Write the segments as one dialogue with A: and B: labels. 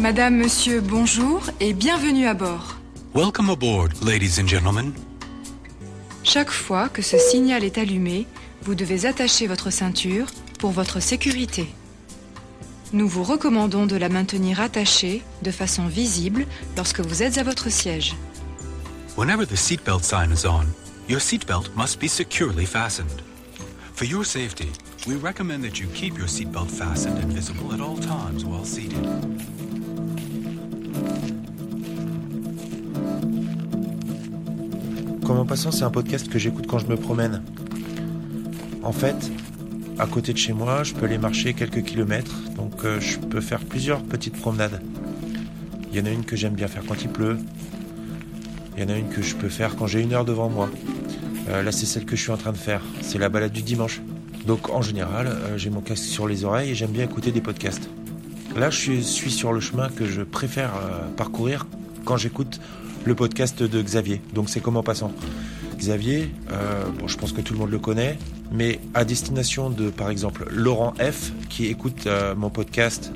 A: Madame, monsieur, bonjour et bienvenue à bord.
B: Welcome aboard, ladies and gentlemen.
A: Chaque fois que ce signal est allumé, vous devez attacher votre ceinture pour votre sécurité. Nous vous recommandons de la maintenir attachée de façon visible lorsque vous êtes à votre siège.
B: Whenever the seatbelt sign is on, your seatbelt must be securely fastened. For your safety, we recommend that you keep your seatbelt fastened and visible at all times while seated.
C: Comment passant, c'est un podcast que j'écoute quand je me promène. En fait, à côté de chez moi, je peux aller marcher quelques kilomètres, donc euh, je peux faire plusieurs petites promenades. Il y en a une que j'aime bien faire quand il pleut. Il y en a une que je peux faire quand j'ai une heure devant moi. Euh, là, c'est celle que je suis en train de faire. C'est la balade du dimanche. Donc, en général, euh, j'ai mon casque sur les oreilles et j'aime bien écouter des podcasts. Là, je suis, sur le chemin que je préfère euh, parcourir quand j'écoute le podcast de Xavier. Donc, c'est comme en passant. Xavier, euh, bon, je pense que tout le monde le connaît, mais à destination de, par exemple, Laurent F, qui écoute euh, mon podcast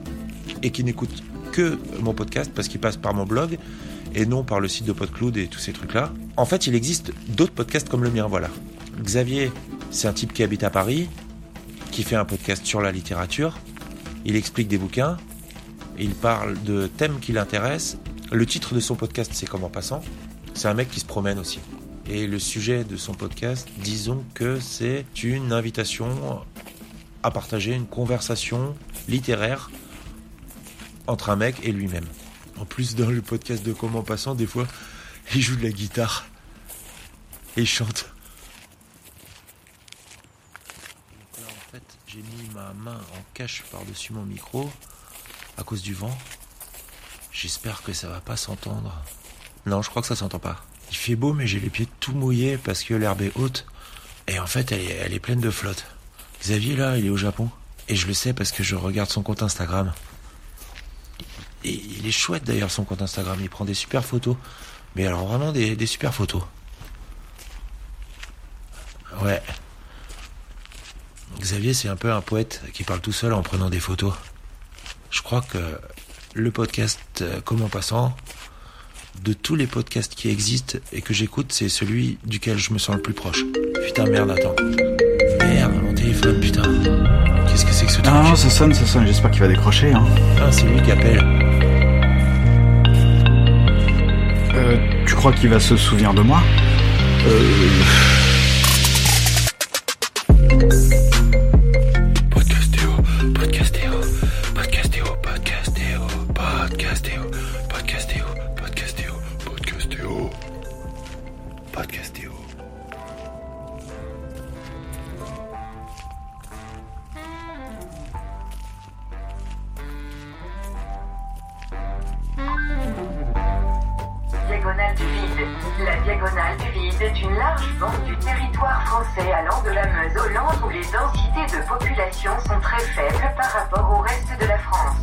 C: et qui n'écoute que mon podcast parce qu'il passe par mon blog et non par le site de PodCloud et tous ces trucs-là. En fait, il existe d'autres podcasts comme le mien, voilà. Xavier, c'est un type qui habite à Paris, qui fait un podcast sur la littérature. Il explique des bouquins, il parle de thèmes qui l'intéressent. Le titre de son podcast, c'est Comme en passant. C'est un mec qui se promène aussi. Et le sujet de son podcast, disons que c'est une invitation à partager une conversation littéraire entre un mec et lui-même. En plus, dans le podcast de Comment Passant, des fois, il joue de la guitare. Et il chante. Donc là, en fait, j'ai mis ma main en cache par-dessus mon micro à cause du vent. J'espère que ça va pas s'entendre. Non, je crois que ça s'entend pas. Il fait beau, mais j'ai les pieds tout mouillés parce que l'herbe est haute. Et en fait, elle est, pleine de flotte. Xavier, là, il est au Japon. Et je le sais parce que je regarde son compte Instagram. Il est chouette d'ailleurs son compte Instagram. Il prend des super photos. Mais alors vraiment des super photos. Ouais. Xavier, c'est un peu un poète qui parle tout seul en prenant des photos. Je crois que le podcast euh, Comment passant, de tous les podcasts qui existent et que j'écoute, c'est celui duquel je me sens le plus proche. Putain, merde, attends. Merde, mon téléphone, putain. Qu'est-ce que c'est que ce truc
D: Non, non, ça sonne, ça sonne, j'espère qu'il va décrocher. Hein.
C: Ah, c'est lui qui appelle.
D: Euh, tu crois qu'il va se souvenir de moi? Euh...
E: diagonale du vide est une large bande du territoire français allant de la Meuse Landes où les densités de population sont très faibles par rapport au reste de la France.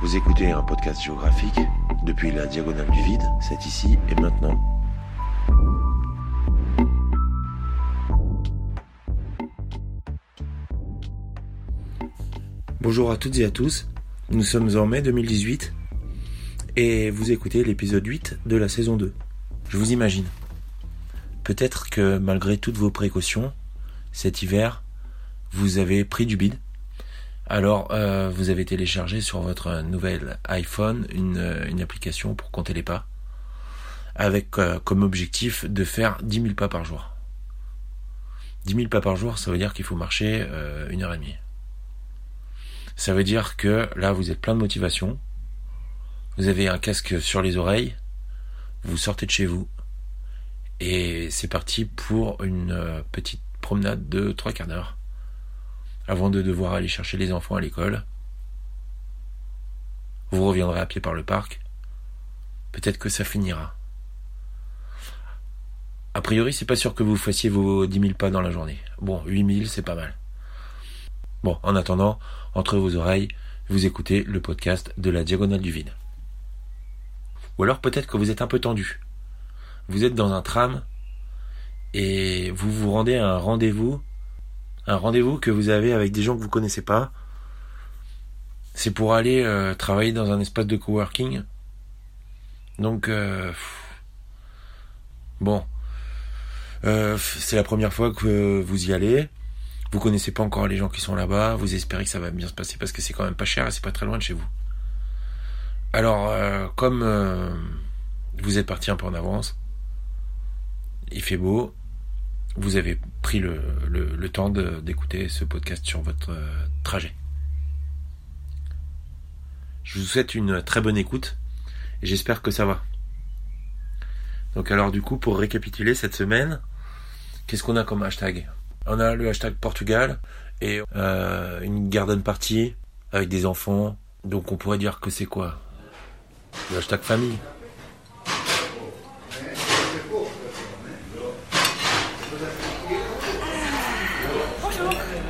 C: Vous écoutez un podcast géographique depuis la diagonale du vide, c'est ici et maintenant. Bonjour à toutes et à tous, nous sommes en mai 2018 et vous écoutez l'épisode 8 de la saison 2. Je vous imagine. Peut-être que malgré toutes vos précautions, cet hiver, vous avez pris du bide. Alors, euh, vous avez téléchargé sur votre nouvel iPhone une, euh, une application pour compter les pas, avec euh, comme objectif de faire 10 000 pas par jour. 10 000 pas par jour, ça veut dire qu'il faut marcher une heure et demie. Ça veut dire que là, vous êtes plein de motivation, vous avez un casque sur les oreilles, vous sortez de chez vous, et c'est parti pour une euh, petite promenade de trois quarts d'heure avant de devoir aller chercher les enfants à l'école. Vous reviendrez à pied par le parc. Peut-être que ça finira. A priori, c'est pas sûr que vous fassiez vos 10 000 pas dans la journée. Bon, 8 000, c'est pas mal. Bon, en attendant, entre vos oreilles, vous écoutez le podcast de la Diagonale du Vide. Ou alors peut-être que vous êtes un peu tendu. Vous êtes dans un tram et vous vous rendez à un rendez-vous un rendez-vous que vous avez avec des gens que vous connaissez pas. C'est pour aller euh, travailler dans un espace de coworking. Donc, euh, bon, euh, c'est la première fois que vous y allez. Vous connaissez pas encore les gens qui sont là-bas. Vous espérez que ça va bien se passer parce que c'est quand même pas cher et c'est pas très loin de chez vous. Alors, euh, comme euh, vous êtes parti un peu en avance, il fait beau. Vous avez pris le, le, le temps d'écouter ce podcast sur votre euh, trajet. Je vous souhaite une très bonne écoute et j'espère que ça va. Donc alors du coup, pour récapituler cette semaine, qu'est-ce qu'on a comme hashtag? On a le hashtag Portugal et euh, une garden party avec des enfants. Donc on pourrait dire que c'est quoi? Le hashtag famille.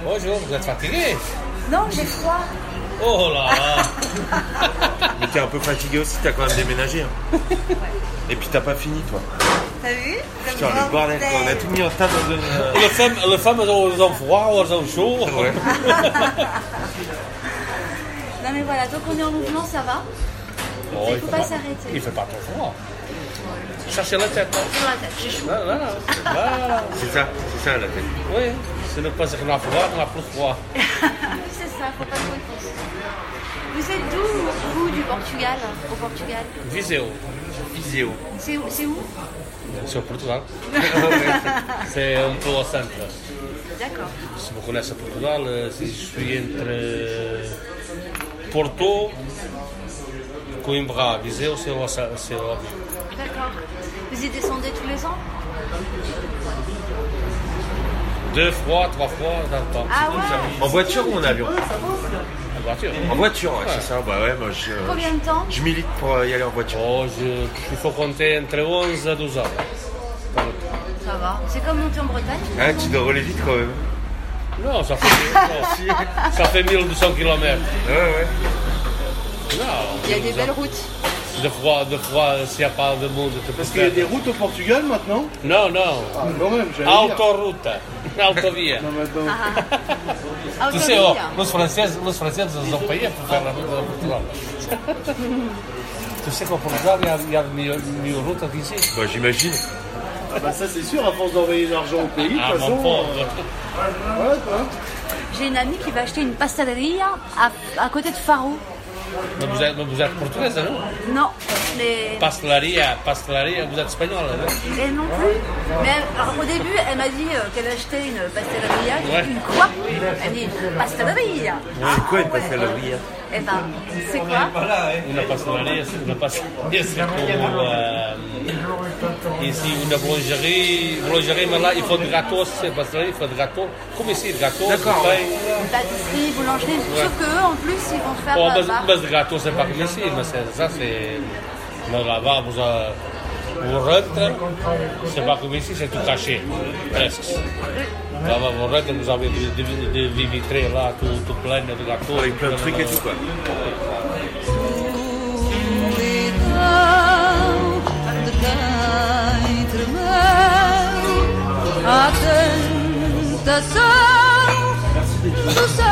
F: Bonjour, vous êtes fatigué?
G: Non, j'ai froid.
F: Oh là là
C: Mais t'es un peu fatigué aussi, t'as quand même déménagé. hein. Et puis t'as pas fini toi.
G: T'as vu
C: Putain, le bordel, quoi, on a tout mis en tas dans une... euh,
F: Les femmes, les femmes elles, ont, elles ont froid elles ont chaud.
C: Ouais.
G: Non mais voilà, donc on est en mouvement, ça va.
F: Oh,
G: Il
F: il
G: faut pas s'arrêter.
F: Il fait pas trop froid. Cherchez la tête. hein.
G: La tête, j'ai chaud.
F: Voilà, voilà. Voilà.
C: C'est ça, c'est ça la tête.
F: Oui, c'est ne pas dire qu'on a froid, on a plus froid.
G: C'est ça, faut pas trop y. Vous êtes d'où, vous, du Portugal Au Portugal? C'est où, c'est où?
F: C'est au Portugal. c'est un peu au centre.
G: D'accord.
F: Si vous connaissez Portugal, euh, si je suis entre euh, Porto, Coimbra, Viseu, c'est au,
G: D'accord. Vous y descendez tous les ans?
F: Deux fois, trois fois dans le temps.
G: Ah ouais
C: En voiture ou en avion?
F: Voiture.
C: En voiture, ouais, c'est ça. Bah ouais, moi je,
G: Combien de temps
C: je milite pour y aller en voiture.
F: Oh, je- il faut compter entre 11 et 12 heures.
G: Ça va. C'est comme monter en Bretagne
C: Ah, tu dois rouler vite quand même.
F: Non, ça fait, non, ça fait 1200 km.
C: Ouais, ouais.
F: Non,
G: Il y a des belles routes.
F: Deux fois, deux fois, s'il n'y a pas de monde, tu peux
H: Parce qu'il y a des routes au Portugal maintenant
F: Non, non.
H: Ah, quand même.
F: Autoroute. Autovia.
H: Non, maintenant.
G: Ah,
F: Tu sais, oh, les Français, les Français, ils ont payé pour faire la route de Portugal. tu sais qu'au Portugal, il y a, il y a une route qu'ici.
C: Bah j'imagine.
H: Ah bah ça c'est sûr, à force d'envoyer de l'argent au pays, de
F: Ah,
H: toute façon. euh, ouais.
G: J'ai une amie qui va acheter une pastaderia à, à côté de Faro.
F: Mais vous êtes, mais vous êtes portugaise, non?
G: Non, mais...
F: Pastelaria, pastelaria, vous êtes espagnol, non
G: Elle non plus. Mais alors, au début, elle m'a dit euh, qu'elle achetait une
F: Ouais.
G: dit, Une quoi? Elle dit une pasteria.
C: C'est quoi une pasteleria
G: Eh ben, c'est quoi?
F: Una pastelaria, c'est- una pastelaria, c'est comme euh, ici une boulangerie, boulangerie, mais là il faut des gâteaux, c'est pastelerie, il faut des gâteaux, comme ici, des gâteaux,
C: D'accord.
G: Une pâtisserie, boulangerie. Sauf que eux, en plus, ils vont faire
F: Bon, mais,
G: bar.
F: mais des gâteaux, c'est pas comme ici, mais c'est- ça c'est. Mais là-bas, vous, euh, vous rentrez, c'est pas comme ici, c'est tout caché, presque. Là-bas, vous rentrez, vous avez des, des, des vitrées là, tout, tout plein de gâteaux.
C: Avec plein de trucs et tout quoi.
I: entre mãos há tanta tentação do céu.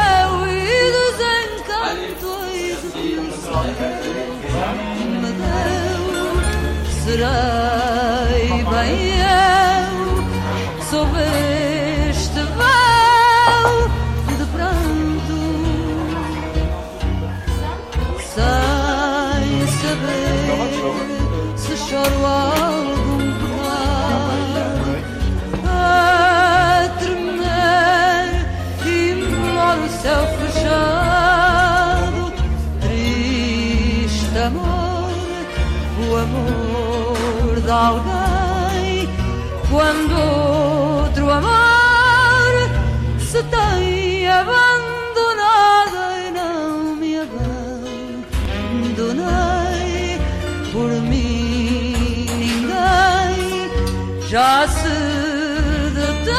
I: O amor de alguém quando outro amor se tem abandonado e não me abandonei por mim ninguém já se detém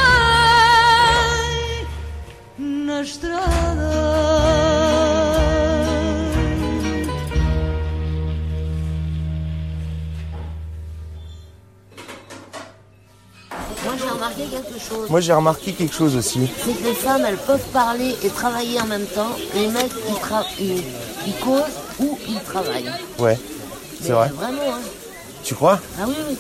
I: na estrada.
J: Chose.
C: Moi j'ai remarqué quelque chose aussi.
J: C'est que les femmes, elles peuvent parler et travailler en même temps. Les mecs, ils, tra- ils, ils causent ou ils travaillent.
C: Ouais, c'est vrai.
J: Vraiment, hein.
C: Tu crois?
J: Ah oui, oui.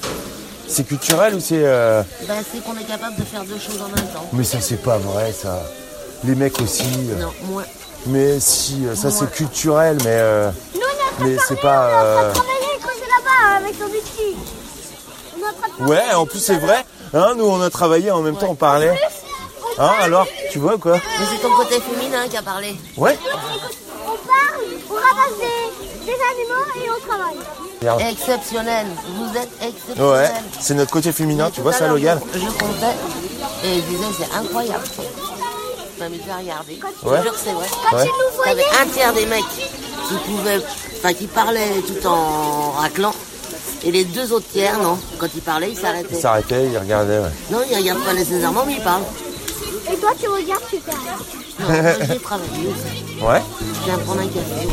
C: C'est culturel ou c'est... euh,
J: Ben, c'est qu'on est capable de faire deux choses en même temps.
C: Mais ça c'est pas vrai ça. Les mecs aussi. euh.
J: Non, moi.
C: Mais si, euh, ça c'est culturel, mais... euh,
K: Nous, on est en train
C: Mais
K: de
C: c'est pas,
K: on est en train
C: euh,
K: de travailler et causer là-bas avec ton outil. On est en train de.
C: Ouais, en plus c'est vrai. Hein, nous on a travaillé en même temps, on parlait. Hein, alors, tu vois quoi
J: Mais c'est ton côté féminin qui a parlé.
C: Ouais.
K: On parle, on ramasse des, des animaux et on travaille.
J: Exceptionnel. Vous êtes
C: Ouais,
J: exceptionnel.
C: c'est notre côté féminin,
J: Mais
C: tu vois ça Logan
J: Je, je comptais et je disais c'est incroyable. Je m'amusais à regarder. Je
C: Ouais.
J: te jure que c'est vrai.
C: Quand Ouais.
J: T'avais un tiers des mecs qui pouvaient, enfin qui parlaient tout en raclant. Et les deux autres tiers, non. Quand ils parlaient, ils
C: Il
J: s'arrêtaient.
C: s'arrêtait, il regardait, ouais.
J: Non, ils regardent pas nécessairement, mais ils parlent.
K: Et toi, tu regardes, tu fais rien.
J: Non, j'ai travaillé aussi.
C: Ouais
J: Je viens prendre un café.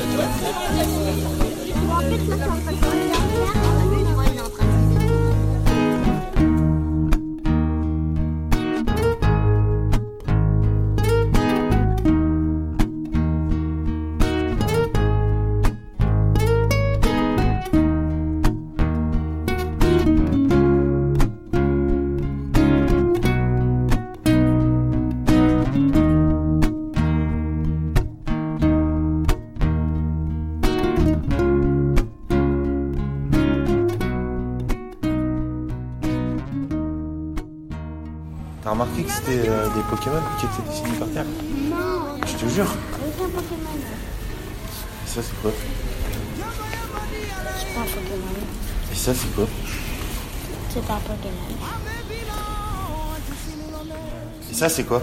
C: C'était euh, des Pokémon qui étaient dessinés par terre
K: Non.
C: Je te jure.
K: Avec un Pokémon.
C: Et ça c'est quoi?
K: C'est pas un Pokémon.
C: Et ça c'est quoi?
K: C'est pas un Pokémon.
C: Et ça c'est quoi?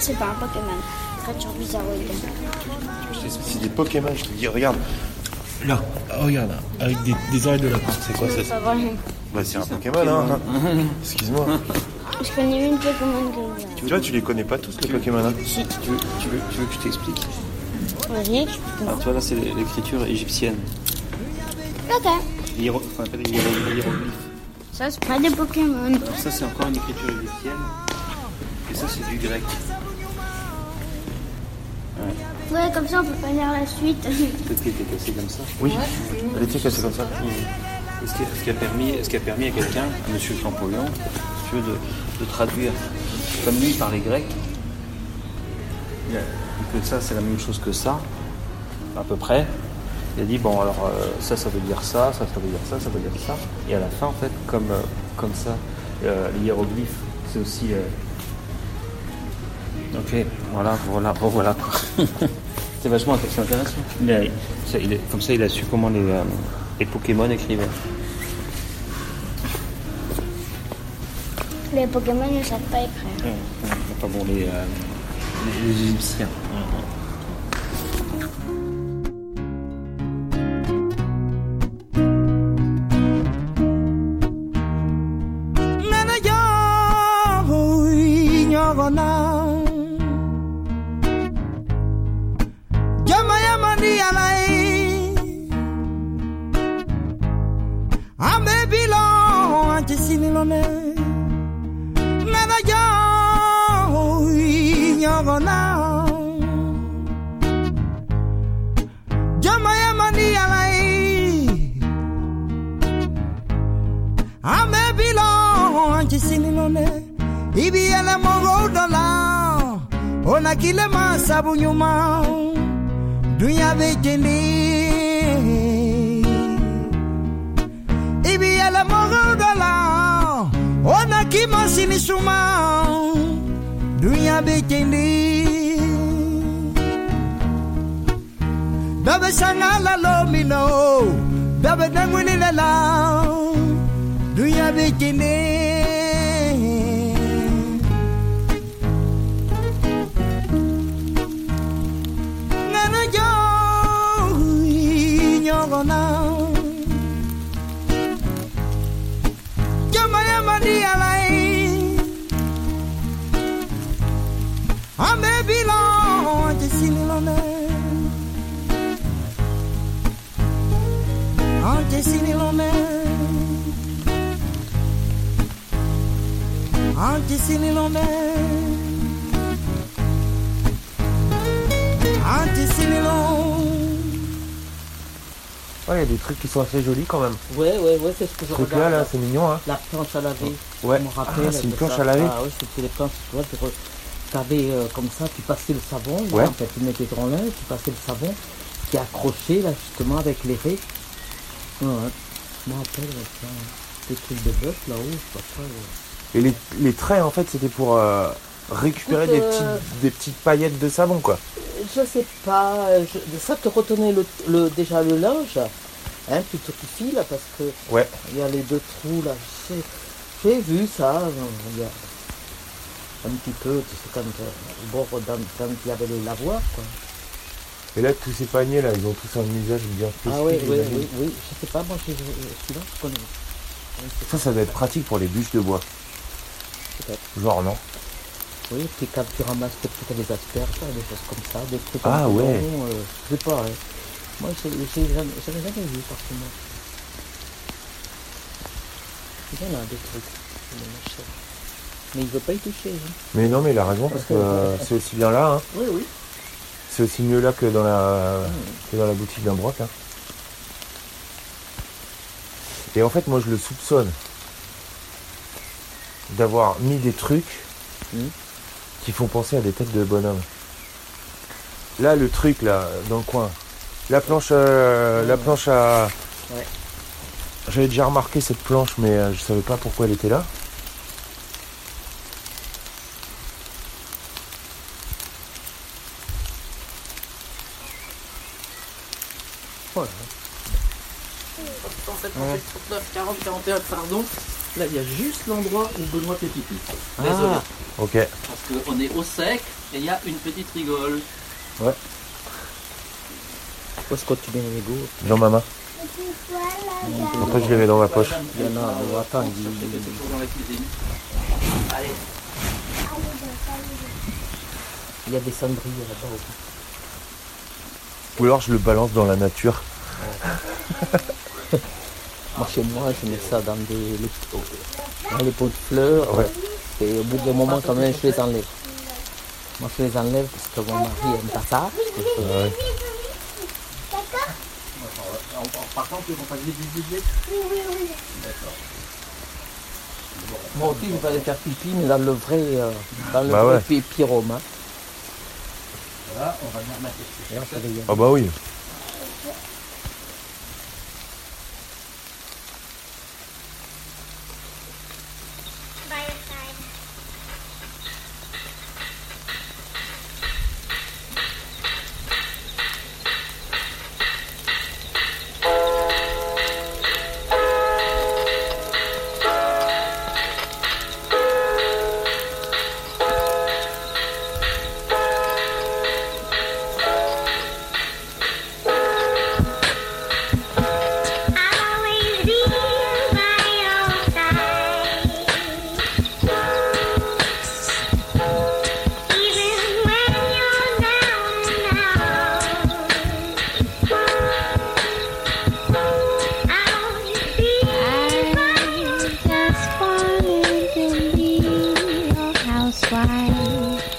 K: C'est pas un Pokémon. Créature bizarroïde.
C: C'est des Pokémon, je te dis, regarde. Là, regarde, avec des, des oreilles de lapin. C'est quoi ça
K: C'est pas vrai.
C: Bah c'est un Pokémon, hein. Excuse-moi.
K: Je connais une Pokémon
C: Tu vois, tu les connais pas tous les Pokémon. Hein
L: Tu veux, tu, veux, tu veux que je t'explique
K: Vas-y, explique-moi.
L: Alors, tu vois, là, c'est l'écriture égyptienne.
K: Ok.
L: Hiéro- qu'on appelle les hiéro- les hiéroglyphes.
K: Ça, c'est pas des Pokémon.
L: Alors, ça, c'est encore une écriture égyptienne. Et ça, c'est du grec. Ouais.
K: Ouais, comme ça, on peut pas lire la suite.
L: Peut-être qu'il était cassé comme ça.
C: Oui, elle était cassée comme ça.
L: Et ce qui, ce qui a permis, ce qui a permis à quelqu'un, à M. Champollion, si tu veux, de, de traduire, comme lui il parlait grec, il a dit que ça c'est la même chose que ça, à peu près. Il a dit bon alors euh, ça ça veut dire ça, ça ça veut dire ça, ça veut dire ça. Et à la fin en fait comme euh, comme ça, euh, les hiéroglyphes c'est aussi. euh, Ok, voilà, voilà, quoi. c'est vachement intéressant. Il a- ça, il est- comme ça il a su comment les, les Pokémon écrivaient.
K: Les Pokémon ne savent pas écrire.
L: Ouais, ouais, Enfin bon, les, euh, les, les Égyptiens.
M: Nana ma dunya be jende ibi yala mogo dola ona ki masini suma dunya be jende dabe sanga la lomino dabe nangwini la la dunya
I: be jende
C: Ouais, il y a des trucs qui sont assez jolis quand même.
N: Ouais, ouais, ouais, c'est ce que je
C: truc là,
N: regarde.
C: là, c'est mignon, hein.
N: La planche à laver.
C: Ouais.
N: Je me rappelle
C: Ah, c'est une planche
N: ça.
C: à laver
N: Ah oui, c'était les planches, tu vois, tu re- t'avais euh, comme ça, tu passais le savon, là,
C: Ouais.
N: en fait, tu mettais ton linge, tu passais le savon, qui accroché, là, justement, avec les raies. Ouais. Je me rappelle, ça, des trucs de bœuf, là-haut, je sais pas quoi. ouais.
C: Et les, les traits, en fait, c'était pour euh, récupérer
N: Écoute,
C: des,
N: euh,
C: petites, des petites paillettes de savon, quoi.
N: Je sais pas, euh, je- ça te retenait le, le- déjà le linge, hein, plutôt que fil, parce que
C: Ouais.
N: il y a les deux trous là. je sais- J'ai vu ça, euh, il y a un petit peu, tu sais, quand euh, au bord quand il y avait les lavoirs, quoi.
C: Et là, tous ces paniers, là, ils ont tous un usage bien spécifique.
N: Ah oui, oui, oui, oui, je sais pas, moi je- je- celui-là je connais.
C: Ça, ça doit être pratique pour les bûches de bois.
N: Peut-être.
C: Genre, non
N: Oui, puis quand tu ramasses peut-être des asperges, des choses comme ça, des trucs
C: Ah,
N: en
C: ouais.
N: euh, je sais pas. Moi j'ai jamais, j'avais jamais vu par contre. Il y en a des trucs. Mais il veut pas y toucher. Hein.
C: Mais non, mais il a raison, parce que euh, c'est aussi bien là, hein.
N: Oui, oui.
C: C'est aussi mieux là que dans la, que dans la boutique d'un broc, hein. Et en fait, moi, je le soupçonne d'avoir mis des trucs qui font penser à des têtes de bonhomme. Là, le truc, là, dans le coin. La planche, euh, la planche à...
N: Ouais.
C: J'avais déjà remarqué cette planche, mais euh, je savais pas pourquoi elle était là.
N: Voilà. En fait, on fait 39, 40, 41, pardon. Là, il y a juste l'endroit où Benoît fait pipi. Désolé.
C: Ah, ok.
N: Parce qu'on est au sec et il y a une petite rigole.
C: Ouais.
N: Où est-ce que tu mets les mégots
C: Dans ma main. Après, je les mets dans ma poche.
N: Il y en a, attends, il
L: dans la cuisine.
N: Allez. Il y a des cendriers là-bas aussi.
C: Ou alors, je le balance dans la nature.
N: Moi, chez moi, je mets ça dans des, les, dans les pots de fleurs. Et au bout d'un moment, quand même, je les enlève. Moi, je les enlève parce que mon mari aime pas ça.
C: Ouais.
L: Par contre, du budget
K: Oui, oui, oui.
L: D'accord.
N: Moi aussi, je vais aller faire pipi, mais dans le vrai, euh, dans le
C: Bah
N: vrai
C: ouais.
L: Là, on va
N: fait les-
C: Ah bah oui. Bye.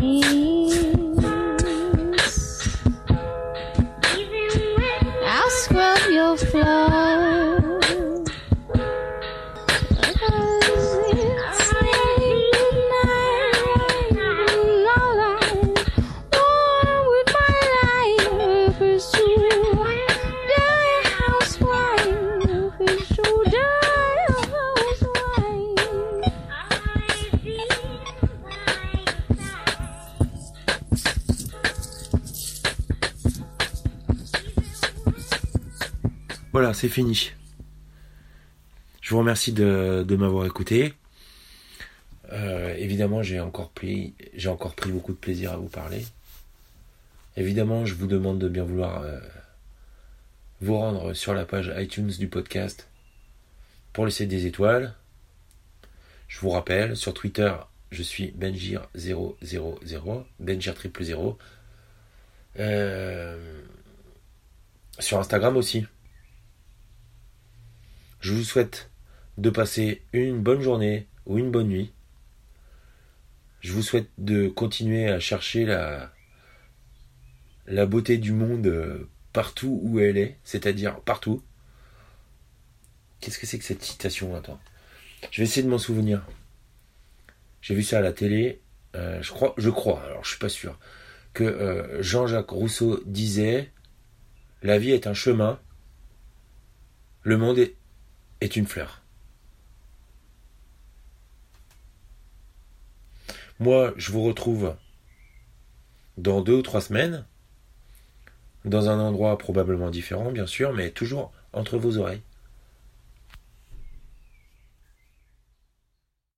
C: see Voilà, c'est fini. Je vous remercie de, m'avoir écouté. Euh, évidemment, j'ai encore, pris, beaucoup de plaisir à vous parler. Évidemment, je vous demande de bien vouloir euh, vous rendre sur la page iTunes du podcast pour laisser des étoiles. Je vous rappelle, sur Twitter, je suis Benjir000, Benjir triple 0. Euh, sur Instagram aussi. Je vous souhaite de passer une bonne journée ou une bonne nuit. Je vous souhaite de continuer à chercher la, beauté du monde euh, partout où elle est, c'est-à-dire partout. Qu'est-ce que c'est que cette citation Attends. Je vais essayer de m'en souvenir. J'ai vu ça à la télé. Euh, je crois, je crois, alors je suis pas sûr, que euh, Jean-Jacques Rousseau disait La vie est un chemin, le monde est, est une fleur. Moi, je vous retrouve dans deux ou trois semaines, dans un endroit probablement différent, bien sûr, mais toujours entre vos oreilles.